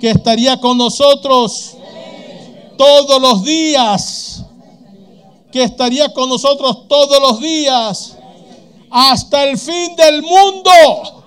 B: que estaría con nosotros todos los días, que estaría con nosotros todos los días, hasta el fin del mundo.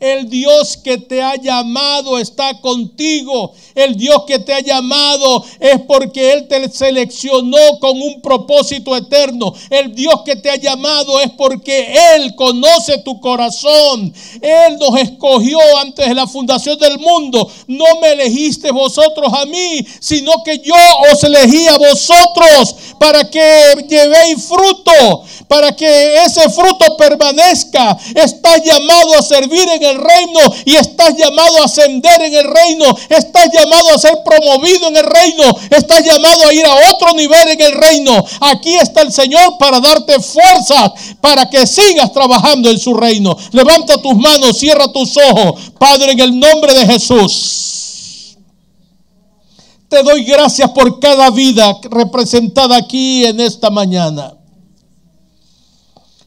B: El Dios que te ha llamado está contigo. El Dios que te ha llamado es porque Él te seleccionó con un propósito eterno. El Dios que te ha llamado es porque Él conoce tu corazón. Él nos escogió antes de la fundación del mundo. No me elegiste vosotros a mí, sino que yo os elegí a vosotros para que llevéis fruto, para que ese fruto permanezca. Estás llamado a servir en el reino y estás llamado a ascender en el reino, estás llamado a ser promovido en el reino, estás llamado a ir a otro nivel en el reino. Aquí está el Señor para darte fuerzas para que sigas trabajando en su reino. Levanta tus manos, cierra tus ojos, Padre, en el nombre de Jesús. Te doy gracias por cada vida representada aquí en esta mañana.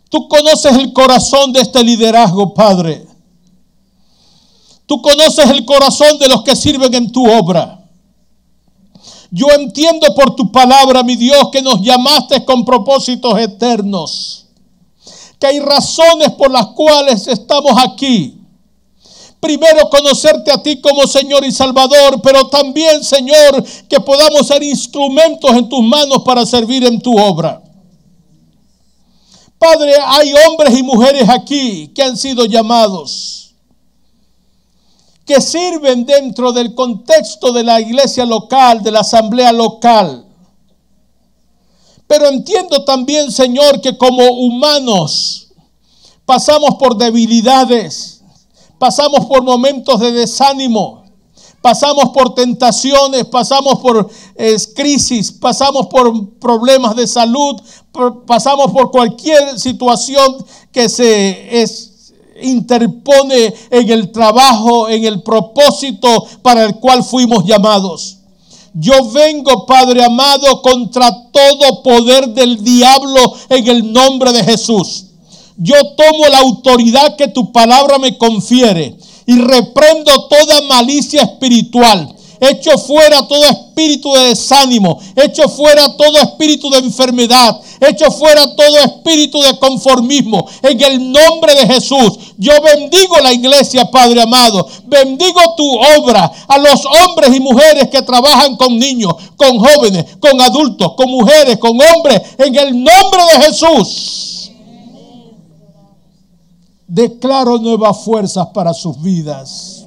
B: Tú conoces el corazón de este liderazgo, Padre. Tú conoces el corazón de los que sirven en tu obra. Yo entiendo por tu palabra, mi Dios, que nos llamaste con propósitos eternos. Que hay razones por las cuales estamos aquí. Primero conocerte a ti como Señor y Salvador, pero también, Señor, que podamos ser instrumentos en tus manos para servir en tu obra. Padre, hay hombres y mujeres aquí que han sido llamados que sirven dentro del contexto de la iglesia local, de la asamblea local. Pero entiendo también, Señor, que como humanos pasamos por debilidades, pasamos por momentos de desánimo, pasamos por tentaciones, pasamos por eh, crisis, pasamos por problemas de salud, pasamos por cualquier situación que se es interpone en el trabajo, en el propósito para el cual fuimos llamados. Yo vengo, Padre amado, contra todo poder del diablo en el nombre de Jesús. Yo tomo la autoridad que tu palabra me confiere y reprendo toda malicia espiritual Hecho fuera todo espíritu de desánimo, Hecho fuera todo espíritu de enfermedad, Hecho fuera todo espíritu de conformismo. En el nombre de Jesús, yo bendigo la iglesia, Padre amado. Bendigo tu obra a los hombres y mujeres que trabajan con niños, con jóvenes, con adultos, con mujeres, con hombres. En el nombre de Jesús. Declaro nuevas fuerzas para sus vidas.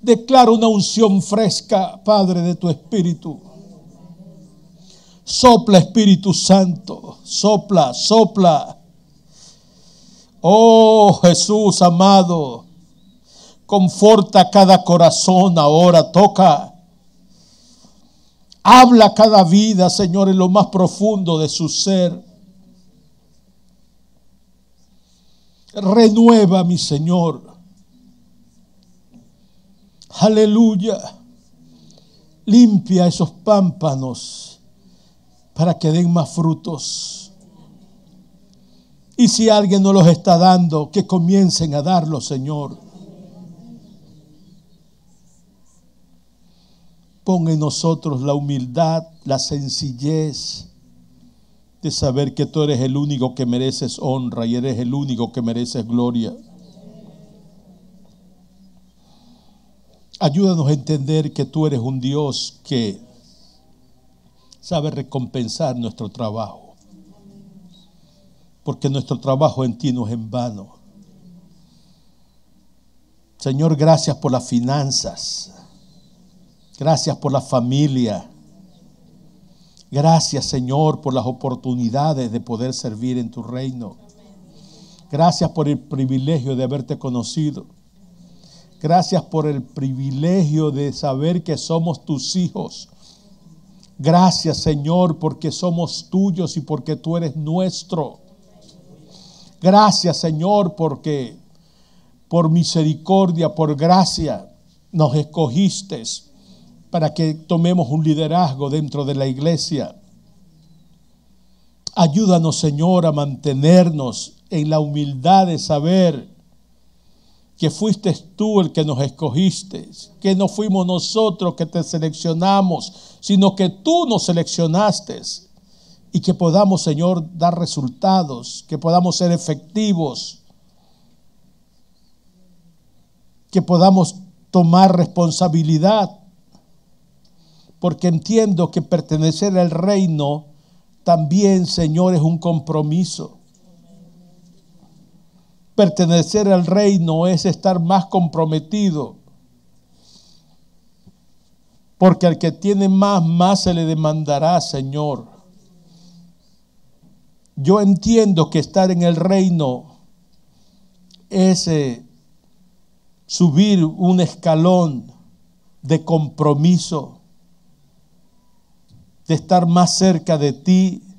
B: Declaro una unción fresca, Padre, de tu Espíritu. Sopla, Espíritu Santo. Sopla, sopla. Oh Jesús amado, conforta cada corazón ahora, toca. Habla cada vida, Señor, en lo más profundo de su ser. Renueva, mi Señor. Aleluya. Limpia esos pámpanos para que den más frutos. Y si alguien no los está dando, que comiencen a darlos, Señor. Pon en nosotros la humildad, la sencillez de saber que tú eres el único que mereces honra y eres el único que mereces gloria. Ayúdanos a entender que tú eres un Dios que sabe recompensar nuestro trabajo. Porque nuestro trabajo en ti no es en vano. Señor, gracias por las finanzas. Gracias por la familia. Gracias, Señor, por las oportunidades de poder servir en tu reino. Gracias por el privilegio de haberte conocido. Gracias por el privilegio de saber que somos tus hijos. Gracias, Señor, porque somos tuyos y porque tú eres nuestro. Gracias, Señor, porque por misericordia, por gracia, nos escogiste para que tomemos un liderazgo dentro de la iglesia. Ayúdanos, Señor, a mantenernos en la humildad de saber que fuiste tú el que nos escogiste, que no fuimos nosotros que te seleccionamos, sino que tú nos seleccionaste y que podamos, Señor, dar resultados, que podamos ser efectivos, que podamos tomar responsabilidad porque entiendo que pertenecer al reino también, Señor, es un compromiso. Pertenecer al reino es estar más comprometido. Porque al que tiene más, más se le demandará, Señor. Yo entiendo que estar en el reino es eh, subir un escalón de compromiso de estar más cerca de ti.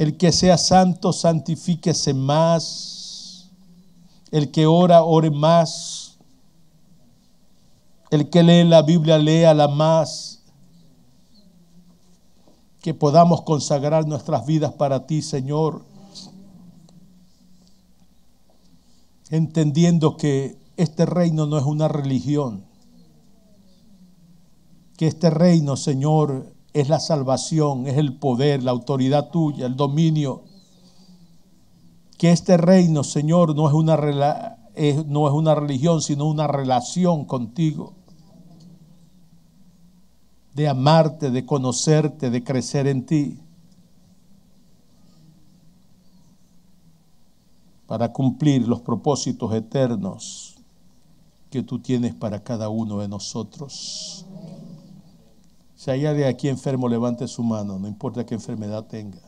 B: El que sea santo, santifíquese más. El que ora, ore más. El que lee la Biblia, léala más. Que podamos consagrar nuestras vidas para ti, Señor. Entendiendo que este reino no es una religión que este reino, Señor, es la salvación, es el poder, la autoridad tuya, el dominio. Que este reino, Señor, no es una, no es una religión, sino una relación contigo. De amarte, de conocerte, de crecer en ti. Para cumplir los propósitos eternos que tú tienes para cada uno de nosotros. Si hay alguien aquí enfermo, levante su mano, no importa qué enfermedad tenga.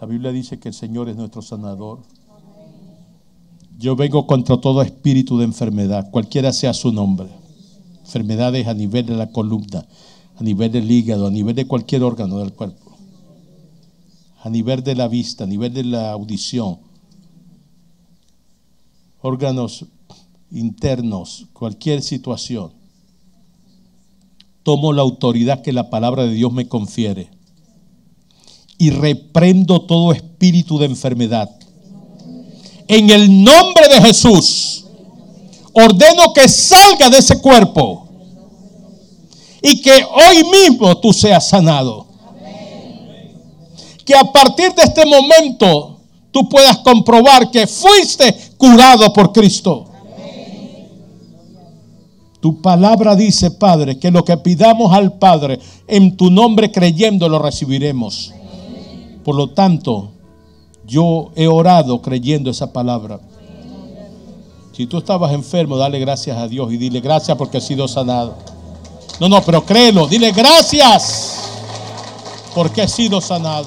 B: La Biblia dice que el Señor es nuestro sanador. Yo vengo contra todo espíritu de enfermedad, cualquiera sea su nombre. Enfermedades a nivel de la columna, a nivel del hígado, a nivel de cualquier órgano del cuerpo, a nivel de la vista, a nivel de la audición, órganos internos, cualquier situación tomo la autoridad que la palabra de Dios me confiere y reprendo todo espíritu de enfermedad. En el nombre de Jesús, ordeno que salga de ese cuerpo y que hoy mismo tú seas sanado. Que a partir de este momento tú puedas comprobar que fuiste curado por Cristo. Tu palabra dice, Padre, que lo que pidamos al Padre en tu nombre creyendo lo recibiremos. Por lo tanto, yo he orado creyendo esa palabra. Si tú estabas enfermo, dale gracias a Dios y dile gracias porque he sido sanado. No, no, pero créelo, dile gracias porque he sido sanado.